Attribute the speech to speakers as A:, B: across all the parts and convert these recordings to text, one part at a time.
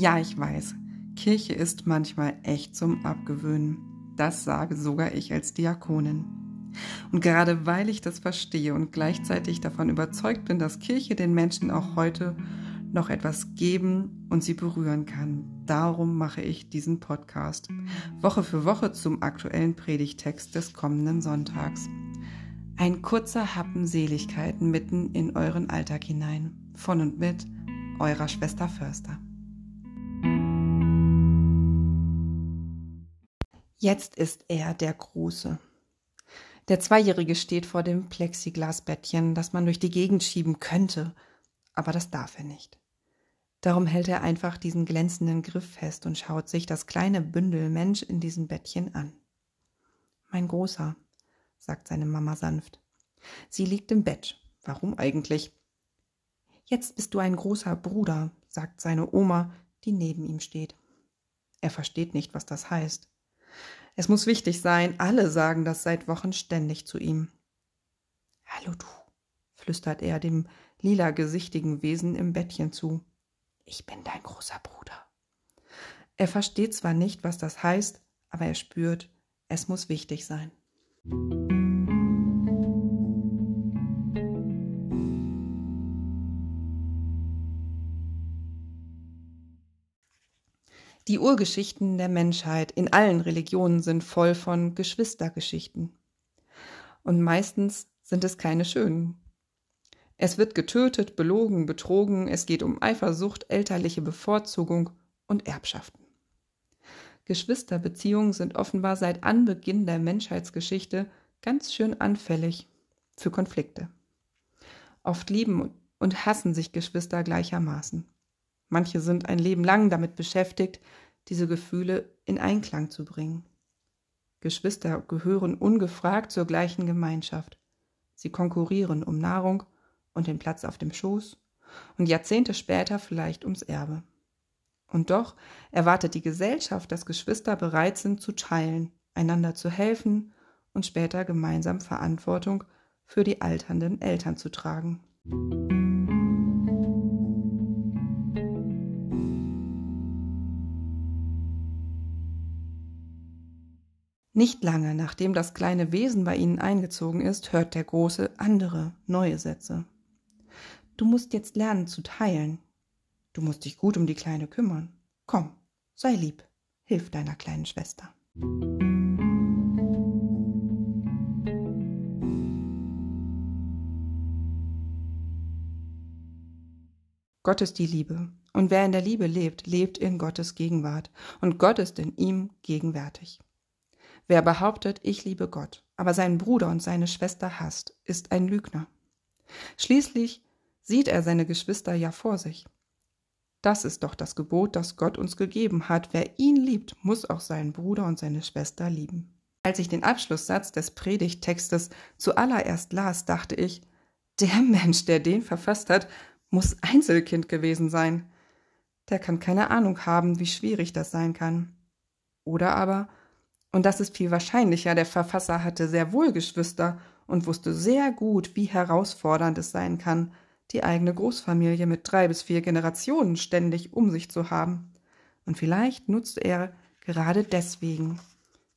A: Ja, ich weiß, Kirche ist manchmal echt zum Abgewöhnen. Das sage sogar ich als Diakonin. Und gerade weil ich das verstehe und gleichzeitig davon überzeugt bin, dass Kirche den Menschen auch heute noch etwas geben und sie berühren kann. Darum mache ich diesen Podcast. Woche für Woche zum aktuellen Predigtext des kommenden Sonntags. Ein kurzer Happen Seligkeiten mitten in euren Alltag hinein. Von und mit eurer Schwester Förster. Jetzt ist er der Große. Der Zweijährige steht vor dem Plexiglasbettchen, das man durch die Gegend schieben könnte, aber das darf er nicht. Darum hält er einfach diesen glänzenden Griff fest und schaut sich das kleine Bündel Mensch in diesem Bettchen an. Mein Großer, sagt seine Mama sanft. Sie liegt im Bett. Warum eigentlich? Jetzt bist du ein großer Bruder, sagt seine Oma, die neben ihm steht. Er versteht nicht, was das heißt. Es muss wichtig sein, alle sagen das seit Wochen ständig zu ihm. Hallo du, flüstert er dem lila gesichtigen Wesen im Bettchen zu ich bin dein großer Bruder. Er versteht zwar nicht, was das heißt, aber er spürt, es muss wichtig sein. Die Urgeschichten der Menschheit in allen Religionen sind voll von Geschwistergeschichten. Und meistens sind es keine schönen. Es wird getötet, belogen, betrogen, es geht um Eifersucht, elterliche Bevorzugung und Erbschaften. Geschwisterbeziehungen sind offenbar seit Anbeginn der Menschheitsgeschichte ganz schön anfällig für Konflikte. Oft lieben und hassen sich Geschwister gleichermaßen. Manche sind ein Leben lang damit beschäftigt, diese Gefühle in Einklang zu bringen. Geschwister gehören ungefragt zur gleichen Gemeinschaft. Sie konkurrieren um Nahrung und den Platz auf dem Schoß und Jahrzehnte später vielleicht ums Erbe. Und doch erwartet die Gesellschaft, dass Geschwister bereit sind zu teilen, einander zu helfen und später gemeinsam Verantwortung für die alternden Eltern zu tragen. Nicht lange nachdem das kleine Wesen bei ihnen eingezogen ist, hört der Große andere, neue Sätze. Du musst jetzt lernen zu teilen. Du musst dich gut um die Kleine kümmern. Komm, sei lieb, hilf deiner kleinen Schwester. Gott ist die Liebe, und wer in der Liebe lebt, lebt in Gottes Gegenwart, und Gott ist in ihm gegenwärtig. Wer behauptet, ich liebe Gott, aber seinen Bruder und seine Schwester hasst, ist ein Lügner. Schließlich sieht er seine Geschwister ja vor sich. Das ist doch das Gebot, das Gott uns gegeben hat. Wer ihn liebt, muss auch seinen Bruder und seine Schwester lieben. Als ich den Abschlusssatz des Predigttextes zuallererst las, dachte ich, der Mensch, der den verfasst hat, muss Einzelkind gewesen sein. Der kann keine Ahnung haben, wie schwierig das sein kann. Oder aber, und das ist viel wahrscheinlicher, der Verfasser hatte sehr wohl Geschwister und wusste sehr gut, wie herausfordernd es sein kann, die eigene Großfamilie mit drei bis vier Generationen ständig um sich zu haben. Und vielleicht nutzte er gerade deswegen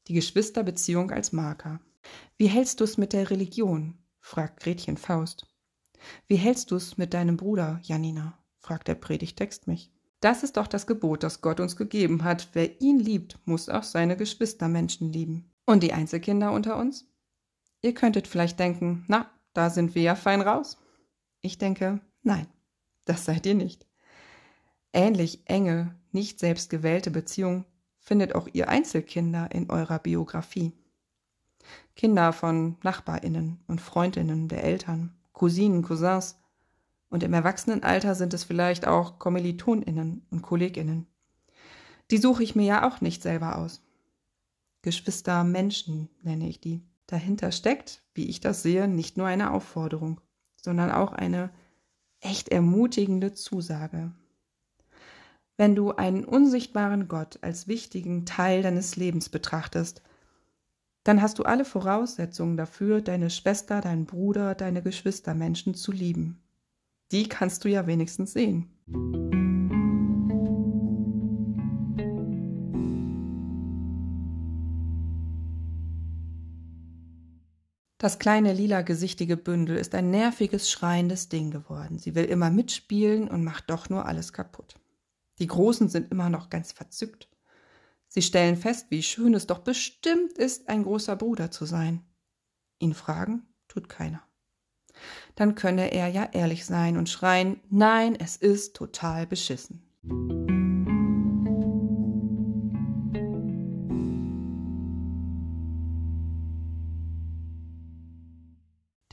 A: die Geschwisterbeziehung als Marker. Wie hältst du es mit der Religion? fragt Gretchen Faust. Wie hältst du es mit deinem Bruder, Janina? fragt der Predigtext mich. Das ist doch das Gebot, das Gott uns gegeben hat. Wer ihn liebt, muss auch seine Geschwistermenschen lieben. Und die Einzelkinder unter uns? Ihr könntet vielleicht denken, na, da sind wir ja fein raus. Ich denke, nein, das seid ihr nicht. Ähnlich enge, nicht selbst gewählte Beziehung findet auch ihr Einzelkinder in eurer Biografie. Kinder von Nachbarinnen und Freundinnen der Eltern, Cousinen, Cousins und im Erwachsenenalter sind es vielleicht auch Kommilitoninnen und Kolleginnen. Die suche ich mir ja auch nicht selber aus. Geschwister Menschen nenne ich die. Dahinter steckt, wie ich das sehe, nicht nur eine Aufforderung sondern auch eine echt ermutigende Zusage. Wenn du einen unsichtbaren Gott als wichtigen Teil deines Lebens betrachtest, dann hast du alle Voraussetzungen dafür, deine Schwester, deinen Bruder, deine Geschwistermenschen zu lieben die kannst du ja wenigstens sehen. Das kleine lila gesichtige Bündel ist ein nerviges, schreiendes Ding geworden. Sie will immer mitspielen und macht doch nur alles kaputt. Die Großen sind immer noch ganz verzückt. Sie stellen fest, wie schön es doch bestimmt ist, ein großer Bruder zu sein. Ihn fragen tut keiner. Dann könne er ja ehrlich sein und schreien, nein, es ist total beschissen.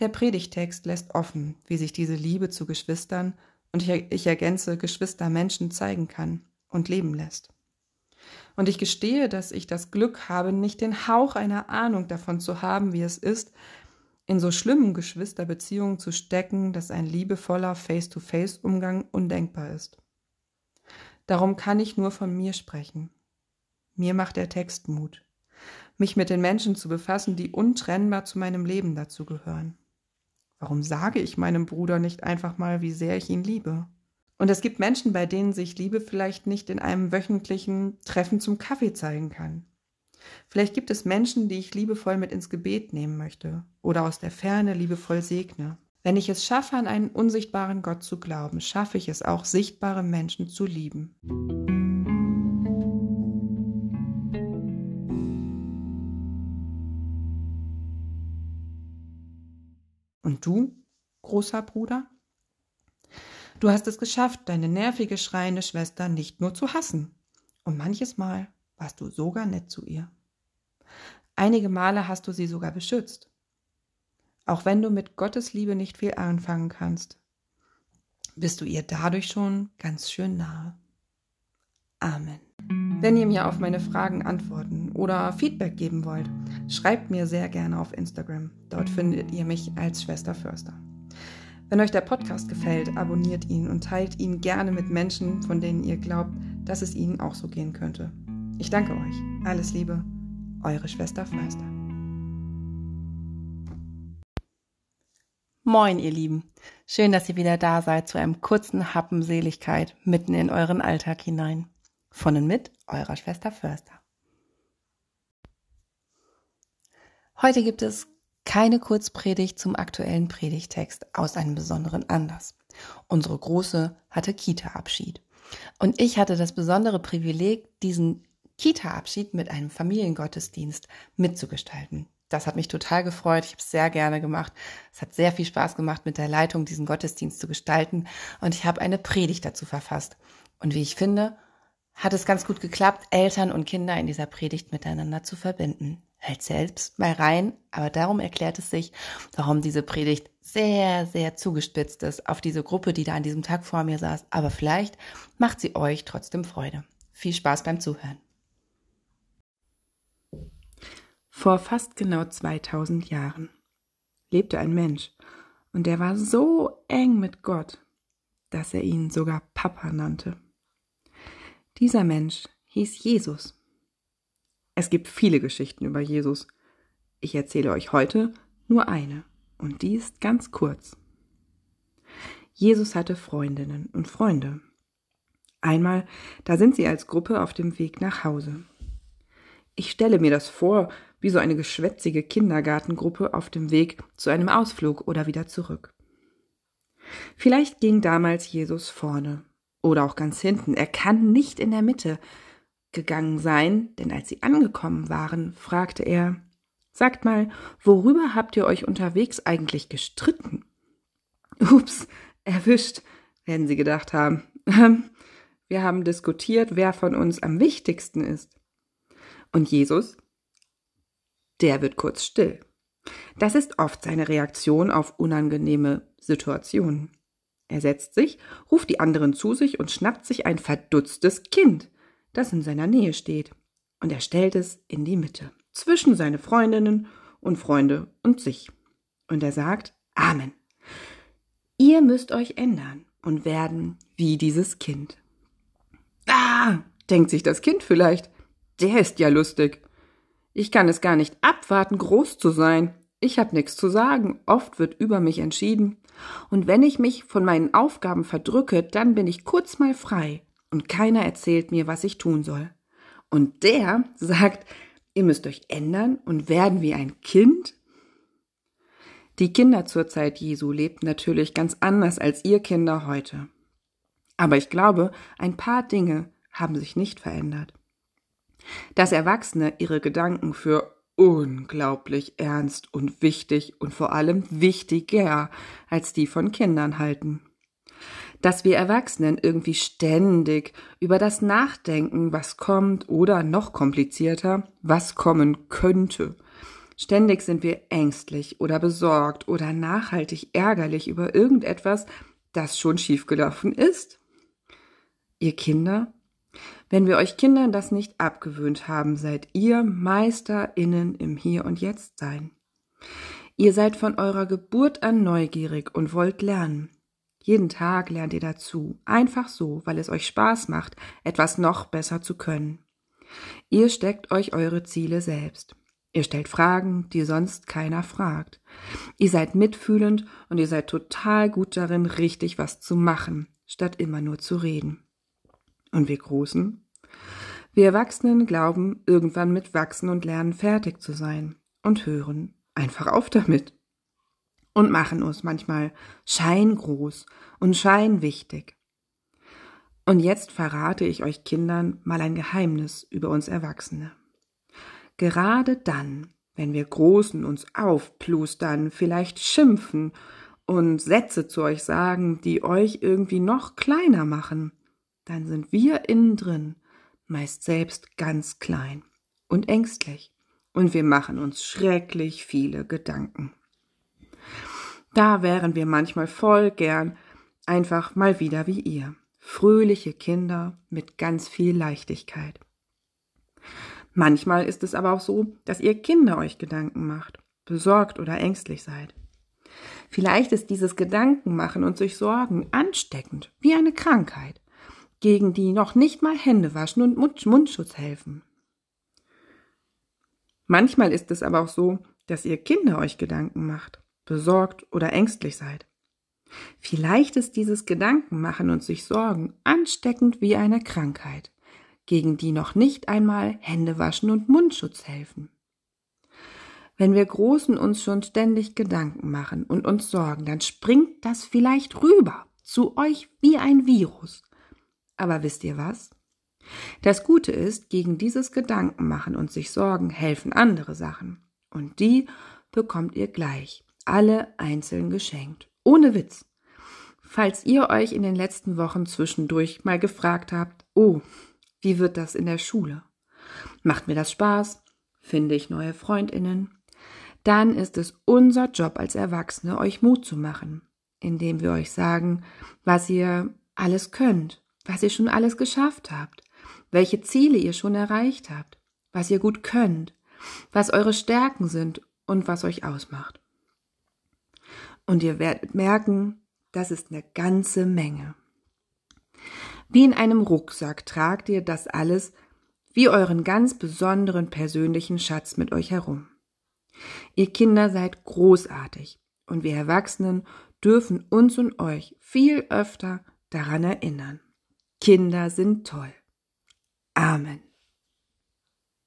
A: Der Predigtext lässt offen, wie sich diese Liebe zu Geschwistern und ich, ergänze Geschwistermenschen zeigen kann und leben lässt. Und ich gestehe, dass ich das Glück habe, nicht den Hauch einer Ahnung davon zu haben, wie es ist, in so schlimmen Geschwisterbeziehungen zu stecken, dass ein liebevoller Face-to-Face-Umgang undenkbar ist. Darum kann ich nur von mir sprechen. Mir macht der Text Mut, mich mit den Menschen zu befassen, die untrennbar zu meinem Leben dazu gehören. Warum sage ich meinem Bruder nicht einfach mal, wie sehr ich ihn liebe? Und es gibt Menschen, bei denen sich Liebe vielleicht nicht in einem wöchentlichen Treffen zum Kaffee zeigen kann. Vielleicht gibt es Menschen, die ich liebevoll mit ins Gebet nehmen möchte oder aus der Ferne liebevoll segne. Wenn ich es schaffe, an einen unsichtbaren Gott zu glauben, schaffe ich es auch, sichtbare Menschen zu lieben. Und du, großer Bruder? Du hast es geschafft, deine nervige, schreiende Schwester nicht nur zu hassen. Und manches Mal warst du sogar nett zu ihr. Einige Male hast du sie sogar beschützt. Auch wenn du mit Gottes Liebe nicht viel anfangen kannst, bist du ihr dadurch schon ganz schön nahe. Amen. Wenn ihr mir auf meine Fragen antworten oder Feedback geben wollt, schreibt mir sehr gerne auf Instagram. Dort findet ihr mich als Schwester Förster. Wenn euch der Podcast gefällt, abonniert ihn und teilt ihn gerne mit Menschen, von denen ihr glaubt, dass es ihnen auch so gehen könnte. Ich danke euch. Alles Liebe, eure Schwester Förster.
B: Moin, ihr Lieben. Schön, dass ihr wieder da seid zu einem kurzen Happen Seligkeit mitten in euren Alltag hinein. Von und mit eurer Schwester Förster. Heute gibt es keine Kurzpredigt zum aktuellen Predigtext aus einem besonderen Anlass. Unsere Große hatte Kita-Abschied. Und ich hatte das besondere Privileg, diesen Kita-Abschied mit einem Familiengottesdienst mitzugestalten. Das hat mich total gefreut. Ich habe es sehr gerne gemacht. Es hat sehr viel Spaß gemacht, mit der Leitung diesen Gottesdienst zu gestalten. Und ich habe eine Predigt dazu verfasst. Und wie ich finde, hat es ganz gut geklappt, Eltern und Kinder in dieser Predigt miteinander zu verbinden. Hält selbst mal rein, aber darum erklärt es sich, warum diese Predigt sehr, sehr zugespitzt ist auf diese Gruppe, die da an diesem Tag vor mir saß. Aber vielleicht macht sie euch trotzdem Freude. Viel Spaß beim Zuhören.
A: Vor fast genau 2000 Jahren lebte ein Mensch und der war so eng mit Gott, dass er ihn sogar Papa nannte. Dieser Mensch hieß Jesus. Es gibt viele Geschichten über Jesus. Ich erzähle euch heute nur eine, und die ist ganz kurz. Jesus hatte Freundinnen und Freunde. Einmal, da sind sie als Gruppe auf dem Weg nach Hause. Ich stelle mir das vor, wie so eine geschwätzige Kindergartengruppe auf dem Weg zu einem Ausflug oder wieder zurück. Vielleicht ging damals Jesus vorne oder auch ganz hinten. Er kann nicht in der Mitte gegangen sein, denn als sie angekommen waren, fragte er, Sagt mal, worüber habt ihr euch unterwegs eigentlich gestritten? Ups, erwischt, werden sie gedacht haben. Wir haben diskutiert, wer von uns am wichtigsten ist. Und Jesus? Der wird kurz still. Das ist oft seine Reaktion auf unangenehme Situationen. Er setzt sich, ruft die anderen zu sich und schnappt sich ein verdutztes Kind, das in seiner Nähe steht, und er stellt es in die Mitte, zwischen seine Freundinnen und Freunde und sich. Und er sagt, Amen. Ihr müsst euch ändern und werden wie dieses Kind. Ah, denkt sich das Kind vielleicht, der ist ja lustig. Ich kann es gar nicht abwarten, groß zu sein. Ich hab nix zu sagen, oft wird über mich entschieden. Und wenn ich mich von meinen Aufgaben verdrücke, dann bin ich kurz mal frei und keiner erzählt mir, was ich tun soll. Und der sagt, ihr müsst euch ändern und werden wie ein Kind? Die Kinder zur Zeit Jesu lebten natürlich ganz anders als ihr Kinder heute. Aber ich glaube, ein paar Dinge haben sich nicht verändert. Dass Erwachsene ihre Gedanken für unglaublich ernst und wichtig und vor allem wichtiger als die von Kindern halten. Dass wir Erwachsenen irgendwie ständig über das Nachdenken, was kommt oder noch komplizierter, was kommen könnte. Ständig sind wir ängstlich oder besorgt oder nachhaltig ärgerlich über irgendetwas, das schon schiefgelaufen ist. Ihr Kinder wenn wir euch Kindern das nicht abgewöhnt haben, seid ihr MeisterInnen im Hier und Jetzt sein. Ihr seid von eurer Geburt an neugierig und wollt lernen. Jeden Tag lernt ihr dazu, einfach so, weil es euch Spaß macht, etwas noch besser zu können. Ihr steckt euch eure Ziele selbst. Ihr stellt Fragen, die sonst keiner fragt. Ihr seid mitfühlend und ihr seid total gut darin, richtig was zu machen, statt immer nur zu reden. Und wir Großen? Wir Erwachsenen glauben, irgendwann mit Wachsen und Lernen fertig zu sein und hören einfach auf damit. Und machen uns manchmal scheingroß und scheinwichtig. Und jetzt verrate ich euch Kindern mal ein Geheimnis über uns Erwachsene. Gerade dann, wenn wir Großen uns aufplustern, vielleicht schimpfen und Sätze zu euch sagen, die euch irgendwie noch kleiner machen, dann sind wir innen drin meist selbst ganz klein und ängstlich und wir machen uns schrecklich viele Gedanken. Da wären wir manchmal voll gern einfach mal wieder wie ihr, fröhliche Kinder mit ganz viel Leichtigkeit. Manchmal ist es aber auch so, dass ihr Kinder euch Gedanken macht, besorgt oder ängstlich seid. Vielleicht ist dieses Gedankenmachen und sich Sorgen ansteckend, wie eine Krankheit gegen die noch nicht mal Hände waschen und Mundschutz helfen. Manchmal ist es aber auch so, dass ihr Kinder euch Gedanken macht, besorgt oder ängstlich seid. Vielleicht ist dieses Gedankenmachen und sich Sorgen ansteckend wie eine Krankheit, gegen die noch nicht einmal Hände waschen und Mundschutz helfen. Wenn wir Großen uns schon ständig Gedanken machen und uns sorgen, dann springt das vielleicht rüber zu euch wie ein Virus. Aber wisst ihr was? Das Gute ist, gegen dieses Gedankenmachen und sich Sorgen helfen andere Sachen. Und die bekommt ihr gleich, alle einzeln geschenkt. Ohne Witz. Falls ihr euch in den letzten Wochen zwischendurch mal gefragt habt, oh, wie wird das in der Schule? Macht mir das Spaß? Finde ich neue Freundinnen? Dann ist es unser Job als Erwachsene, euch Mut zu machen, indem wir euch sagen, was ihr alles könnt was ihr schon alles geschafft habt, welche Ziele ihr schon erreicht habt, was ihr gut könnt, was eure Stärken sind und was euch ausmacht. Und ihr werdet merken, das ist eine ganze Menge. Wie in einem Rucksack tragt ihr das alles wie euren ganz besonderen persönlichen Schatz mit euch herum. Ihr Kinder seid großartig und wir Erwachsenen dürfen uns und euch viel öfter daran erinnern. Kinder sind toll. Amen.